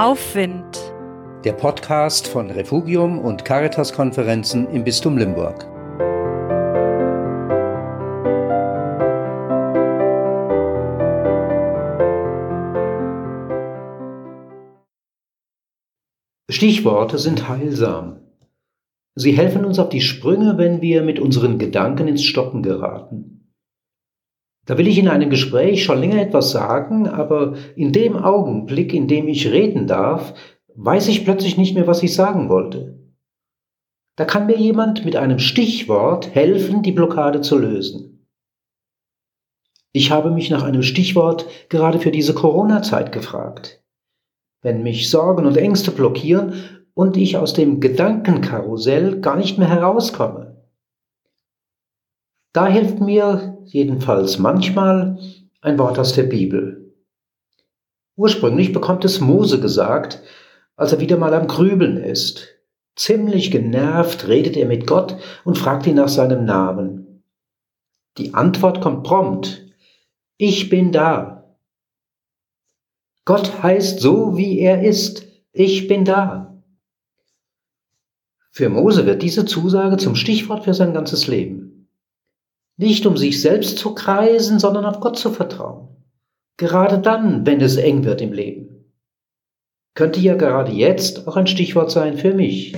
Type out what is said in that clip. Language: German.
Aufwind. Der Podcast von Refugium und Caritas-Konferenzen im Bistum Limburg. Stichworte sind heilsam. Sie helfen uns auf die Sprünge, wenn wir mit unseren Gedanken ins Stocken geraten. Da will ich in einem Gespräch schon länger etwas sagen, aber in dem Augenblick, in dem ich reden darf, weiß ich plötzlich nicht mehr, was ich sagen wollte. Da kann mir jemand mit einem Stichwort helfen, die Blockade zu lösen. Ich habe mich nach einem Stichwort gerade für diese Corona-Zeit gefragt. Wenn mich Sorgen und Ängste blockieren und ich aus dem Gedankenkarussell gar nicht mehr herauskomme. Da hilft mir jedenfalls manchmal ein Wort aus der Bibel. Ursprünglich bekommt es Mose gesagt, als er wieder mal am Grübeln ist. Ziemlich genervt redet er mit Gott und fragt ihn nach seinem Namen. Die Antwort kommt prompt. Ich bin da. Gott heißt so, wie er ist. Ich bin da. Für Mose wird diese Zusage zum Stichwort für sein ganzes Leben. Nicht um sich selbst zu kreisen, sondern auf Gott zu vertrauen. Gerade dann, wenn es eng wird im Leben. Könnte ja gerade jetzt auch ein Stichwort sein für mich.